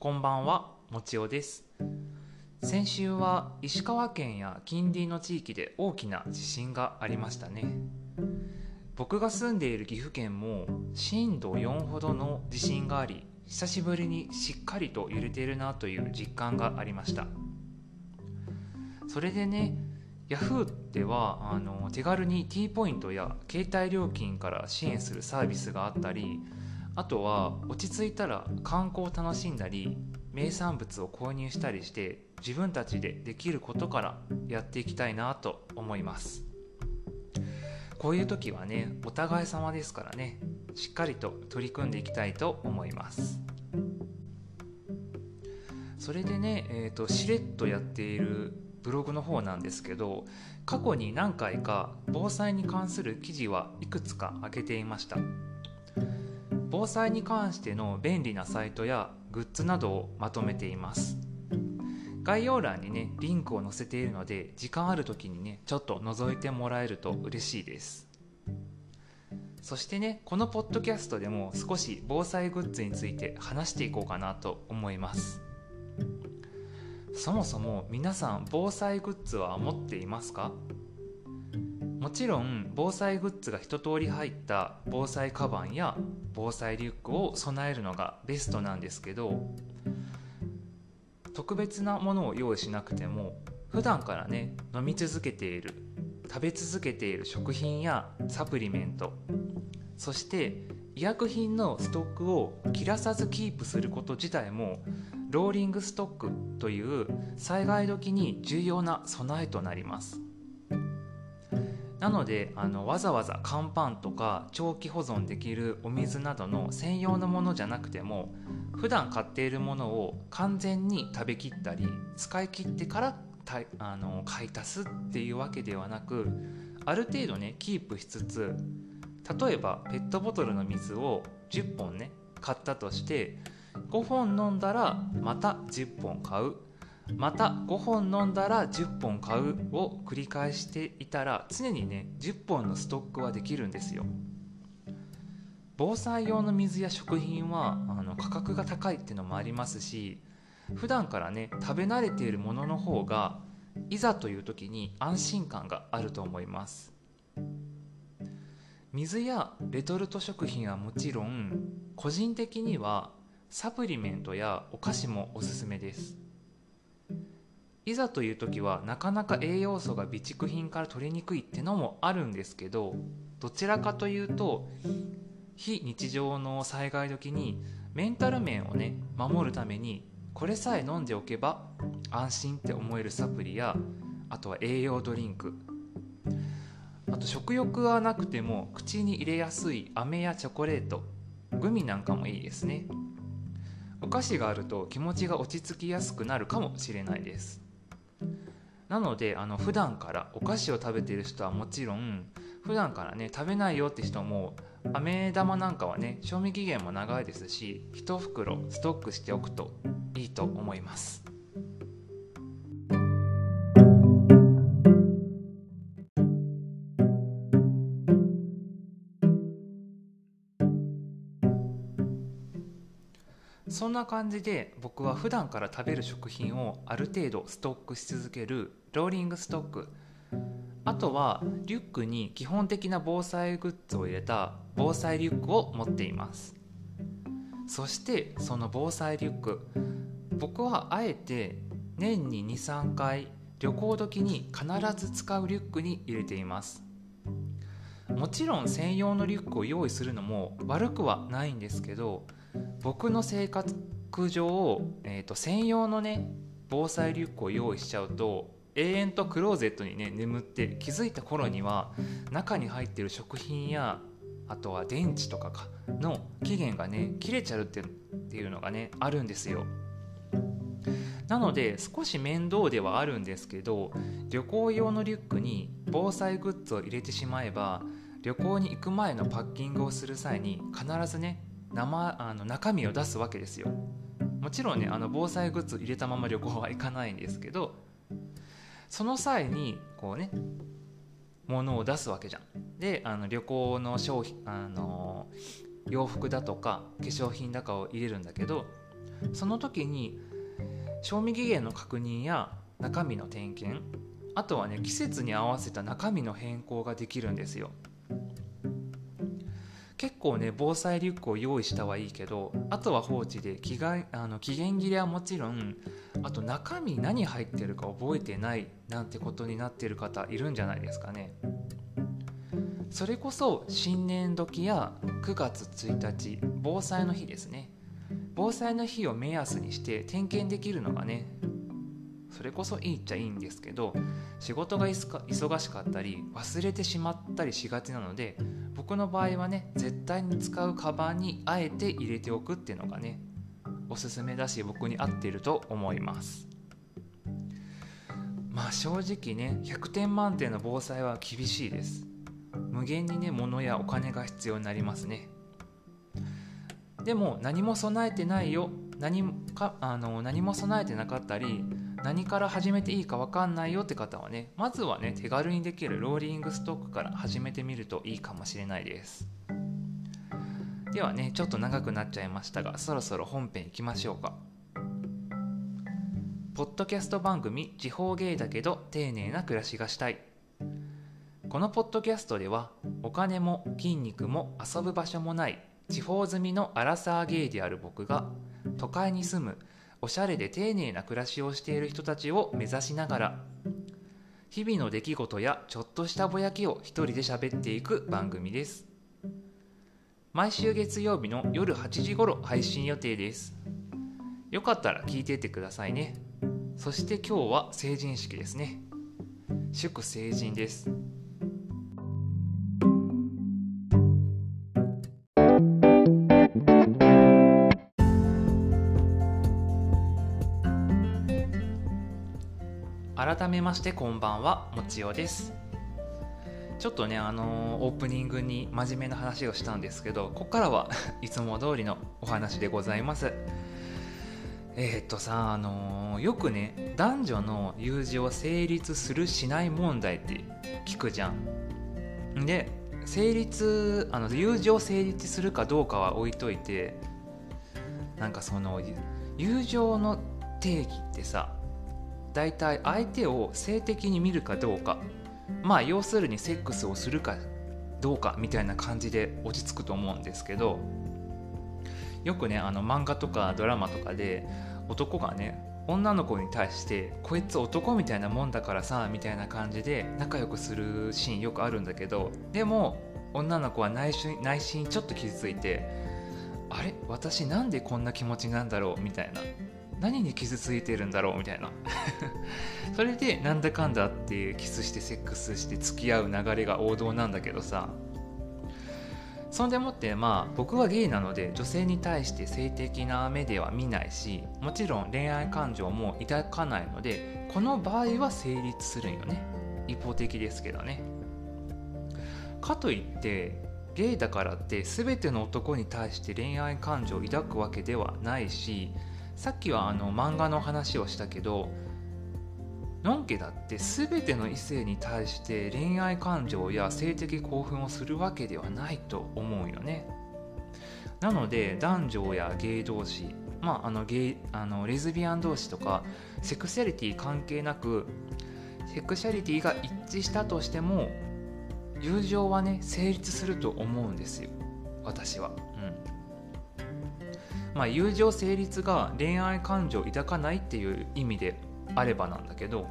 こんばんは、もちおです。先週は石川県や近隣の地域で大きな地震がありましたね。僕が住んでいる岐阜県も震度4ほどの地震があり、久しぶりにしっかりと揺れているなという実感がありました。それでね、Yahoo ではあの手軽に T ポイントや携帯料金から支援するサービスがあったりあとは落ち着いたら観光を楽しんだり名産物を購入したりして自分たちでできることからやっていきたいなと思います。こういう時はねお互い様ですからねしっかりと取り組んでいきたいと思います。それでね、えーと、しれっとやっているブログの方なんですけど過去に何回か防災に関する記事はいくつか開けていました。防災に関しての便利なサイトやグッズなどをまとめています。概要欄にねリンクを載せているので時間ある時にねちょっと覗いてもらえると嬉しいです。そしてねこのポッドキャストでも少し防災グッズについて話していこうかなと思います。そもそも皆さん防災グッズは持っていますか？もちろん防災グッズが一通り入った防災カバンや防災リュックを備えるのがベストなんですけど特別なものを用意しなくても普段からね飲み続けている食べ続けている食品やサプリメントそして医薬品のストックを切らさずキープすること自体もローリングストックという災害時に重要な備えとなりますなのであのわざわざ乾パンとか長期保存できるお水などの専用のものじゃなくても普段買っているものを完全に食べきったり使い切ってからあの買い足すっていうわけではなくある程度ねキープしつつ例えばペットボトルの水を10本ね買ったとして5本飲んだらまた10本買う。また5本飲んだら10本買うを繰り返していたら常にね10本のストックはできるんですよ。防災用の水や食品はあの価格が高いっていうのもありますし普段からね食べ慣れているものの方がいざという時に安心感があると思います。水やレトルト食品はもちろん個人的にはサプリメントやお菓子もおすすめです。いざという時はなかなか栄養素が備蓄品から取りにくいってのもあるんですけどどちらかというと非日常の災害時にメンタル面をね守るためにこれさえ飲んでおけば安心って思えるサプリやあとは栄養ドリンク。あと食欲はなくても口に入れやすい飴やチョコレートグミなんかもいいですね。お菓子があると気持ちが落ち着きやすくなるかもしれないです。なのであの普段からお菓子を食べている人はもちろん普段からね食べないよって人も飴玉なんかはね賞味期限も長いですし1袋ストックしておくといいと思いますそんな感じで僕は普段から食べる食品をある程度ストックし続けるローリングストック。あとはリュックに基本的な防災グッズを入れた防災リュックを持っています。そしてその防災リュック。僕はあえて年に23回旅行時に必ず使うリュックに入れています。もちろん専用のリュックを用意するのも悪くはないんですけど僕の生活上、えーと、専用のね防災リュックを用意しちゃうと永遠とクローゼットにね眠って気づいた頃には中に入ってる食品やあとは電池とかかの期限がね切れちゃうっていうのがねあるんですよ。なので少し面倒ではあるんですけど旅行用のリュックに防災グッズを入れてしまえば旅行に行く前のパッキングをする際に必ずね生あの中身を出すわけですよ。もちろんねあの防災グッズ入れたまま旅行は行かないんですけどその際にこうね物を出すわけじゃん。であの旅行の商品あの洋服だとか化粧品だかを入れるんだけどその時に賞味期限の確認や中身の点検あとはね季節に合わせた中身の変更ができるんですよ。結構ね防災リュックを用意したはいいけどあとは放置で期があの期限切れはもちろんあと中身何入ってるか覚えてないなんてことになってる方いるんじゃないですかね。それこそ新年時や9月1日防災の日ですね。防災の日を目安にして点検できるのがねそれこそいいっちゃいいんですけど仕事が忙しかったり忘れてしまったりしがちなので僕の場合はね絶対に使うカバンにあえて入れておくっていうのがねおすすめだし僕に合っていると思います。まあ正直ね100点満点の防災は厳しいです。無限にね物やお金が必要になりますね。でも何も備えてないよ何かあの何も備えてなかったり何から始めていいか分かんないよって方はねまずはね手軽にできるローリングストックから始めてみるといいかもしれないです。ではねちょっと長くなっちゃいましたがそろそろ本編いきましょうか。ポッドキャスト番組「地方芸だけど丁寧な暮らしがしたい」このポッドキャストではお金も筋肉も遊ぶ場所もない地方住みのアラサーゲイである僕が都会に住むおしゃれで丁寧な暮らしをしている人たちを目指しながら日々の出来事やちょっとしたぼやきを一人で喋っていく番組です。毎週月曜日の夜8時頃配信予定です。よかったら聞いていってくださいね。そして今日は成人式ですね。祝成人です。改めましてこんばんはもちおです。ちょっとねあのー、オープニングに真面目な話をしたんですけどここからは いつも通りのお話でございます。えー、っとさあのー、よくね男女の友情成立するしない問題って聞くじゃん。で成立あの友情成立するかどうかは置いといてなんかその友情の定義ってさ大体相手を性的に見るかどうか。まあ要するにセックスをするかどうかみたいな感じで落ち着くと思うんですけど。よくねあの漫画とかドラマとかで男がね女の子に対してこいつ男みたいなもんだからさみたいな感じで仲良くするシーンよくあるんだけど。でも女の子は内心内心ちょっと傷ついてあれ？私なんでこんな気持ちなんだろう？みたいな。何に傷ついてるんだろうみたいな。それでなんだかんだってキスしてセックスして付き合う流れが王道なんだけどさ。そんでもってまあ僕はゲイなので女性に対して性的な目では見ないしもちろん恋愛感情も抱かないのでこの場合は成立するんよね。一方的ですけどね。かといってゲイだからって全ての男に対して恋愛感情を抱くわけではないしさっきはあの漫画の話をしたけどのんけだって全ての異性に対して恋愛感情や性的興奮をするわけではないと思うよね。なので男女やゲイ同士まああのゲイあのレズビアン同士とかセクシャリティ関係なくセクシャリティが一致したとしても友情はね成立すると思うんですよ。私は。うん。まあ、友情成立が恋愛感情を抱かないっていう意味であればなんだけど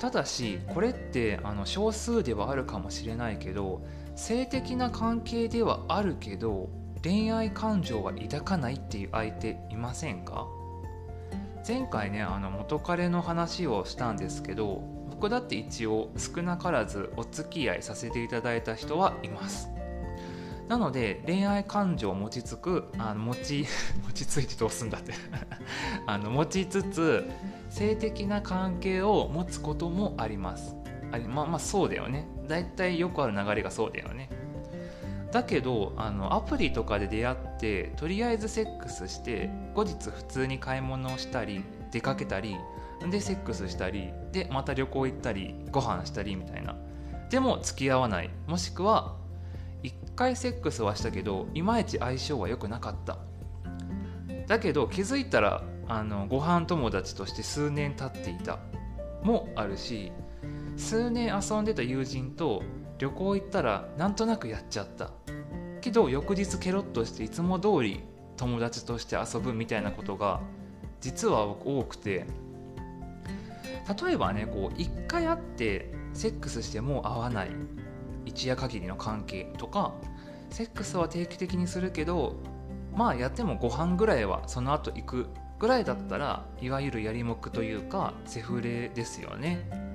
ただしこれってあの少数ではあるかもしれないけど性的な関係ではあるけど恋愛感情は抱かないっていう相手いませんか？前回ねあの元彼の話をしたんですけど僕だって一応少なからずお付き合いさせていただいた人はいます。なので恋愛感情を持ちつくあの持ち 持ちついてどうすんだって。あの持ちつつ性的な関係を持つこともあります。あまあまあそうだよね。大体よくある流れがそうだよね。だけどあのアプリとかで出会ってとりあえずセックスして後日普通に買い物をしたり出かけたりでセックスしたりでまた旅行行ったりご飯したりみたいな。でも付き合わない。もしくは1回セックスはしたけどいまいち相性は良くなかった。だけど気づいたらあのご飯友達として数年経っていた。もあるし数年遊んでた友人と旅行行ったらなんとなくやっちゃった。けど翌日ケロッとしていつも通り友達として遊ぶみたいなことが実は多くて。例えばねこう1回会ってセックスしても会わない。一夜限りの関係とかセックスは定期的にするけどまあやってもご飯ぐらいはその後行くぐらいだったらいわゆるやりもくというかセフレですよね。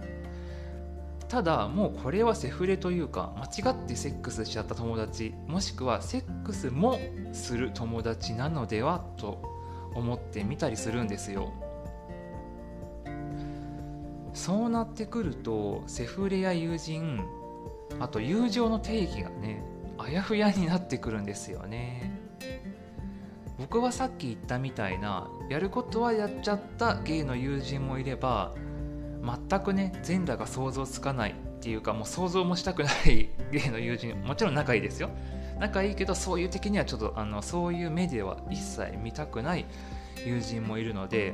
ただもうこれはセフレというか間違ってセックスしちゃった友達もしくはセックスもする友達なのではと思ってみたりするんですよ。そうなってくるとセフレや友人あと友情の定義がねあやふやになってくるんですよね。僕はさっき言ったみたいなやることはやっちゃったゲイの友人もいれば全くね全裸が想像つかないっていうかもう想像もしたくないゲイの友人もちろん仲いいですよ。仲いいけどそういう的にはちょっとあのそういう目では一切見たくない友人もいるので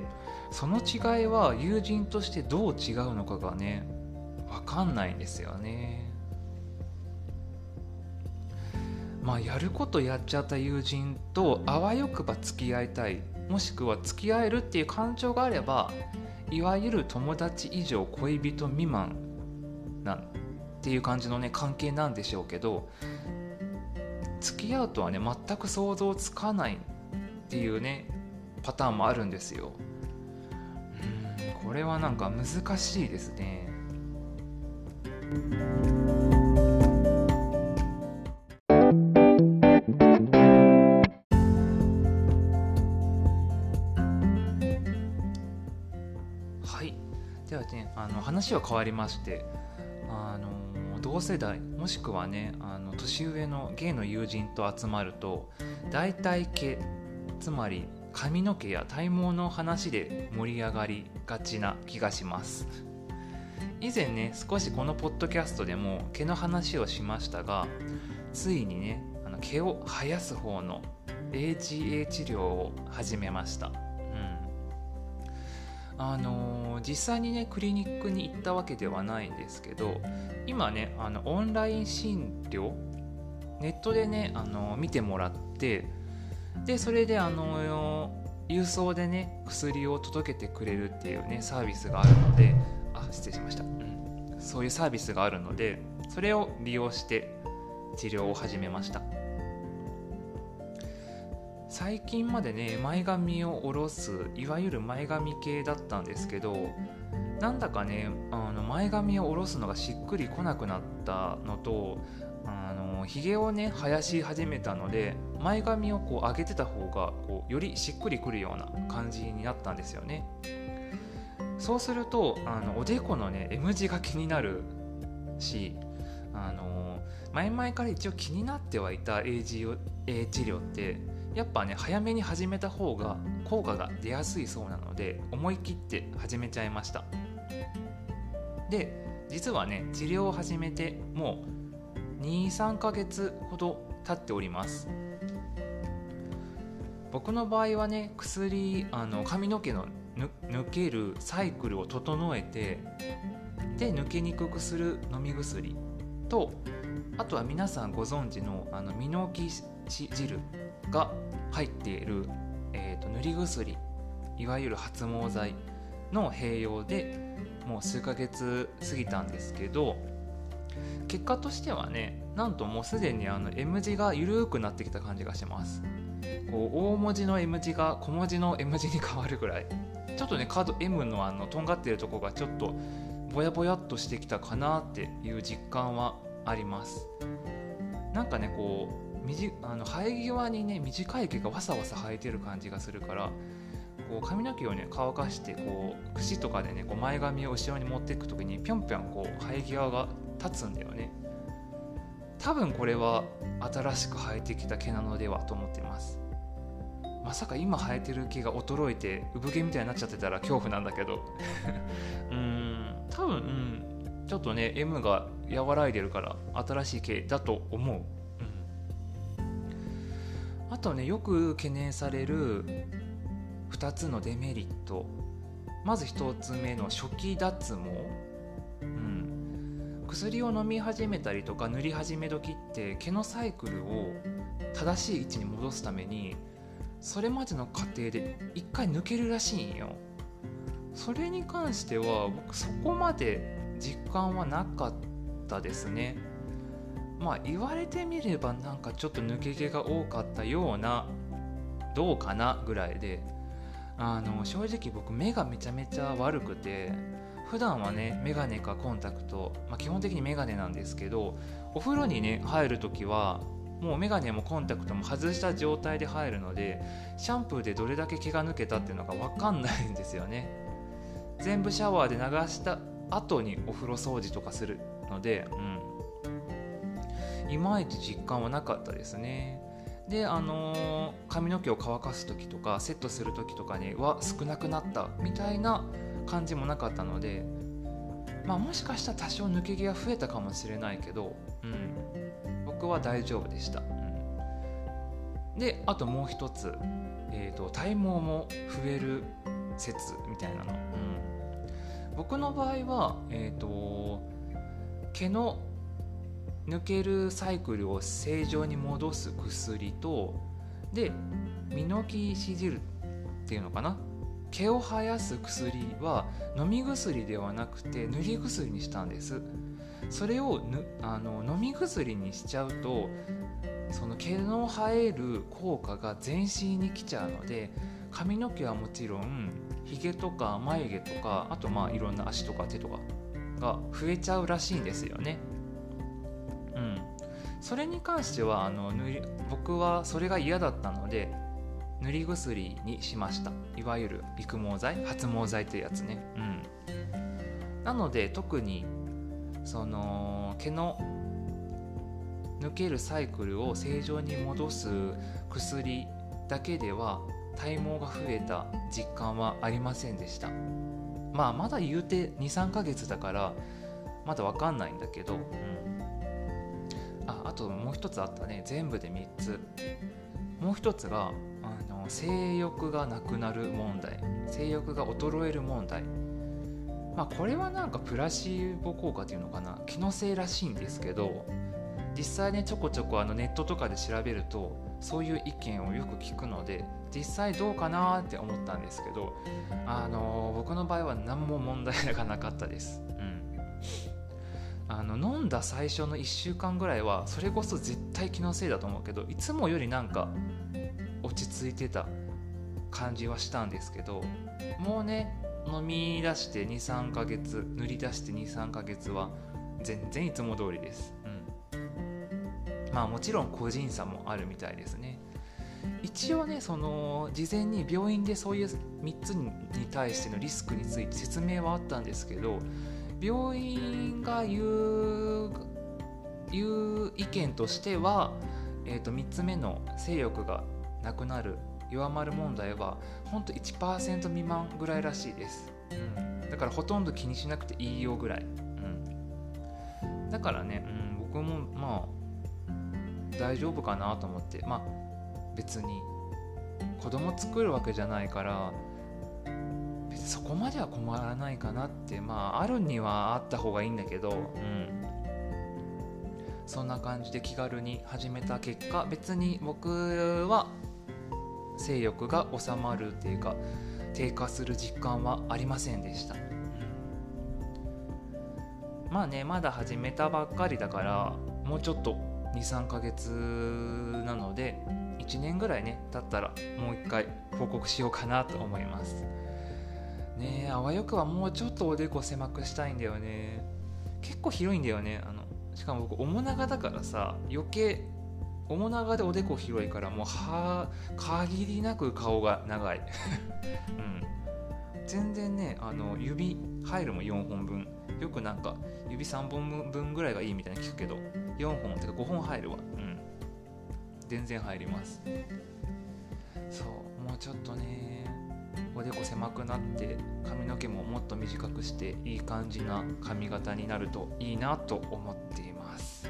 その違いは友人としてどう違うのかがね分かんないんですよね。まあやることやっちゃった友人とあわよくば付き合いたいもしくは付き合えるっていう感情があればいわゆる友達以上恋人未満なんっていう感じのね関係なんでしょうけど付き合うとはね全く想像つかないっていうねパターンもあるんですよ。うんこれはなんか難しいですね話は変わりましてあの同世代もしくはねあの年上のゲイの友人と集まると大体毛つまり髪の毛や体毛の話で盛り上がりがちな気がします。以前ね少しこのポッドキャストでも毛の話をしましたがついにねあの毛を生やす方の AGA 治療を始めました。あの、実際にねクリニックに行ったわけではないんですけど今ねあのオンライン診療ネットでね、あの、見てもらってでそれで、あの、郵送でね薬を届けてくれるっていうねサービスがあるのであ失礼しました、うん、そういうサービスがあるのでそれを利用して治療を始めました。最近までね前髪を下ろすいわゆる前髪系だったんですけどなんだかねあの前髪を下ろすのがしっくりこなくなったのとあのひげをね生やし始めたので前髪をこう上げてた方がこうよりしっくりくるような感じになったんですよね。そうするとあのおでこのね M 字が気になるしあの前々から一応気になってはいた AGA 治療ってやっぱね早めに始めた方が効果が出やすいそうなので思い切って始めちゃいました。で実はね治療を始めてもう23ヶ月ほど経っております。僕の場合はね薬あの髪の毛の抜けるサイクルを整えてで抜けにくくする飲み薬。とあとは皆さんご存知のあのミノキシ汁が入っている、えーと、塗り薬いわゆる発毛剤の併用でもう数ヶ月過ぎたんですけど結果としてはねなんともうすでにあの M 字が緩くなってきた感じがします。こう大文字の M 字が小文字の M 字に変わるぐらい。ちょっとねカード M のあのとんがってるとこがちょっとぼやぼやっとしてきたかなっていう実感はあります。なんかねこうあの生え際にね短い毛がわさわさ生えてる感じがするからこう髪の毛をね乾かしてこう櫛とかでねこう前髪を後ろに持っていく時にぴょんぴょんこう生え際が立つんだよね。多分これは新しく生えてきた毛なのではと思ってます。まさか今生えてる毛が衰えて産毛みたいになっちゃってたら恐怖なんだけど。うん多分、うん、ちょっとね M が和らいでるから新しい毛だと思う。あとねよく懸念される2つのデメリット。まず1つ目の初期脱毛、うん、薬を飲み始めたりとか塗り始め時って毛のサイクルを正しい位置に戻すためにそれまでの過程で1回抜けるらしいんよ。それに関しては僕そこまで実感はなかったですね。まあ言われてみればなんかちょっと抜け毛が多かったようなどうかなぐらいであの正直僕目がめちゃめちゃ悪くて普段はねメガネかコンタクト、まあ、基本的にメガネなんですけどお風呂にね入る時はもうメガネもコンタクトも外した状態で入るのでシャンプーでどれだけ毛が抜けたっていうのが分かんないんですよね。全部シャワーで流した後にお風呂掃除とかするので、うん、いまいち実感はなかったですね。であのー、髪の毛を乾かす時とかセットする時とかには少なくなったみたいな感じもなかったのでまあもしかしたら多少抜け毛が増えたかもしれないけど、うん、僕は大丈夫でした、うん、であともう一つ、えーと、体毛も増える説みたいなの、うん、僕の場合は、えーと毛の抜けるサイクルを正常に戻す薬とでミノキシジルっていうのかな？毛を生やす薬は飲み薬ではなくて塗り薬にしたんです。それをぬあの飲み薬にしちゃうとその毛の生える効果が全身に来ちゃうので髪の毛はもちろんひげとか眉毛とかあとまあいろんな足とか手とかが増えちゃうらしいんですよね。それに関してはあの塗り僕はそれが嫌だったので塗り薬にしました。いわゆる育毛剤発毛剤というやつね。うん。なので特にその毛の抜けるサイクルを正常に戻す薬だけでは体毛が増えた実感はありませんでした。まあまだ言うて23ヶ月だからまだわかんないんだけど、うん、あともう一つあったね。全部で3つ。もう一つがあの性欲がなくなる問題。性欲が衰える問題。まあこれはなんかプラシーボ効果っていうのかな。気のせいらしいんですけど実際ねちょこちょこあのネットとかで調べるとそういう意見をよく聞くので実際どうかなって思ったんですけどあの僕の場合は何も問題がなかったです。あの飲んだ最初の1週間ぐらいはそれこそ絶対気のせいだと思うけどいつもよりなんか落ち着いてた感じはしたんですけどもうね飲み出して23ヶ月塗り出して23ヶ月は全然いつも通りです、うん、まあもちろん個人差もあるみたいですね。一応ねその事前に病院でそういう3つに対してのリスクについて説明はあったんですけど病院が言う言う意見としては、えー、と3つ目の性欲がなくなる弱まる問題はほんと1%未満ぐらいらしいです、うん、だからほとんど気にしなくていいよぐらい、うん、だからね、うん、僕もまあ大丈夫かなと思って。まあ別に子供作るわけじゃないからそこまでは困らないかなってまああるにはあった方がいいんだけど、うん、そんな感じで気軽に始めた結果別に僕は性欲が収まるっていうか低下する実感はありませんでした、うん、まあねまだ始めたばっかりだからもうちょっと23ヶ月なので1年ぐらいね経ったらもう一回報告しようかなと思います。ねえあわよくはもうちょっとおでこ狭くしたいんだよね。結構広いんだよね。あのしかも僕面長だからさ余計面長でおでこ広いからもうは限りなく顔が長い。うん。全然ねあの指入るも4本分。よくなんか指3本分ぐらいがいいみたいに聞くけど4本てか5本入るわ。うん。全然入ります。そうもうちょっとねおでこ狭くなって髪の毛ももっと短くしていい感じな髪型になるといいなと思っています。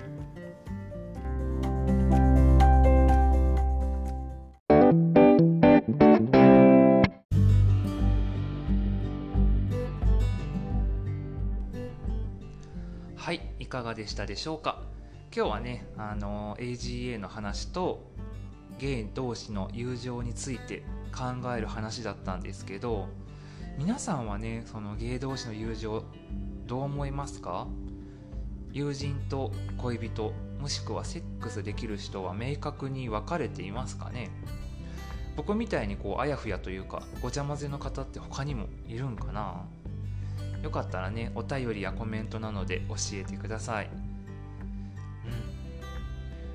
はいいかがでしたでしょうか？今日はねあの AGA の話とゲイ同士の友情について考える話だったんですけど皆さんはねそのゲイ同士の友情どう思いますか？友人と恋人もしくはセックスできる人は明確に分かれていますかね？僕みたいにこうあやふやというかごちゃ混ぜの方って他にもいるんかな？よかったらねお便りやコメントなので教えてください、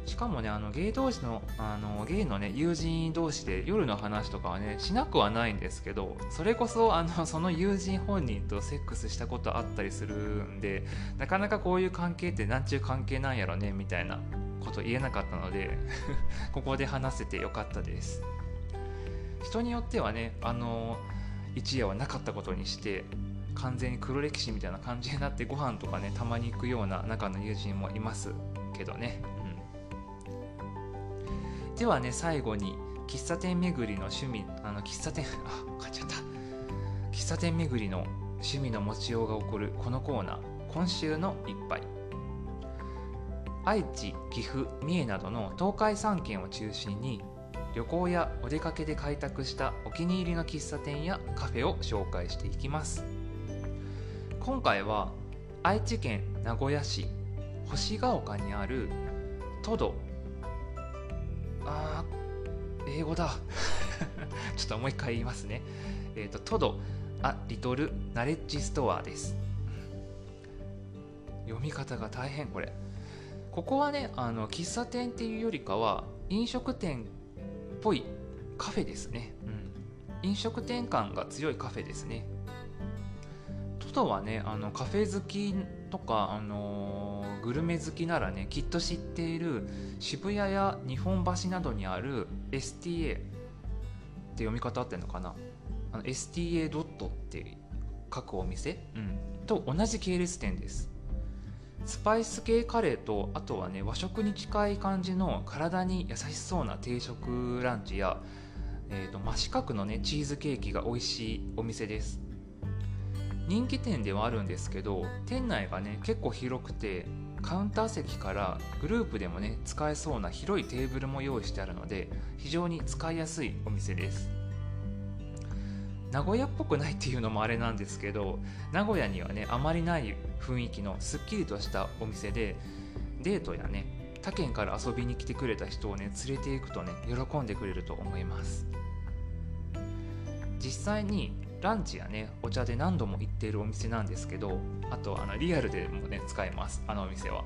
しかもねあのゲイ同士のあのゲイのね友人同士で夜の話とかはねしなくはないんですけどそれこそあの その友人本人とセックスしたことあったりするんでなかなかこういう関係ってなんちゅう関係なんやろねみたいなこと言えなかったので ここで話せてよかったです。人によってはねあの一夜はなかったことにして完全に黒歴史みたいな感じになってご飯とかねたまに行くような仲の友人もいますけどね、ではね最後に喫茶店巡りの趣味あの喫茶店 あ買っちゃった。喫茶店巡りの趣味の持ちようが起こるこのコーナー。今週の一杯。愛知岐阜三重などの東海3県を中心に旅行やお出かけで開拓したお気に入りの喫茶店やカフェを紹介していきます。今回は愛知県名古屋市星ヶ丘にあるトドあ英語だ。ちょっともう一回言いますね。えっ、ー、とトドあリトルナレッジストアです。読み方が大変これ。ここはねあの喫茶店っていうよりかは飲食店っぽいカフェですね、うん、飲食店感が強いカフェですね。人はねあのカフェ好きとか、あのー、グルメ好きならねきっと知っている渋谷や日本橋などにある STA って読み方あってんのかな？あの STA ドットって書くお店、うん、と同じ系列店です。スパイス系カレーとあとはね和食に近い感じの体に優しそうな定食ランチや、えーと真四角のねチーズケーキが美味しいお店です。人気店ではあるんですけど店内がね結構広くてカウンター席からグループでもね使えそうな広いテーブルも用意してあるので非常に使いやすいお店です。名古屋っぽくないっていうのもあれなんですけど名古屋にはねあまりない雰囲気のすっきりとしたお店でデートやね他県から遊びに来てくれた人をね連れていくとね喜んでくれると思います。実際にランチやねお茶で何度も行っているお店なんですけどあとあのリアルでもね使えます。あのお店は。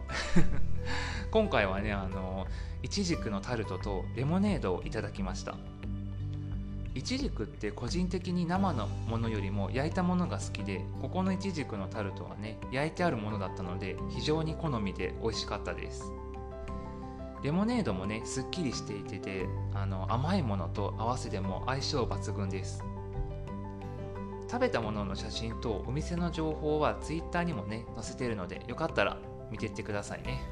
今回はねあのいちじくのタルトとレモネードをいただきました。いちじくって個人的に生のものよりも焼いたものが好きでここのいちじくのタルトはね焼いてあるものだったので非常に好みで美味しかったです。レモネードもねすっきりしていててあの甘いものと合わせても相性抜群です。食べたものの写真とお店の情報は Twitter にもね載せてるのでよかったら見てってくださいね。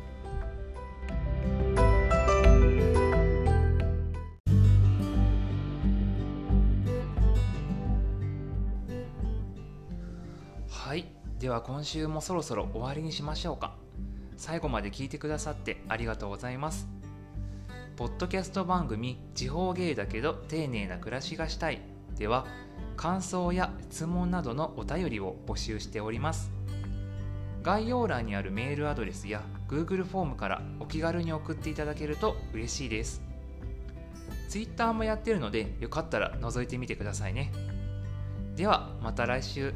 はい。では今週もそろそろ終わりにしましょうか。最後まで聞いてくださってありがとうございます。ポッドキャスト番組「地方芸だけど丁寧な暮らしがしたい」では感想や質問などのお便りを募集しております。概要欄にあるメールアドレスや Google フォームからお気軽に送っていただけると嬉しいです。Twitter もやってるのでよかったら覗いてみてくださいね。ではまた来週。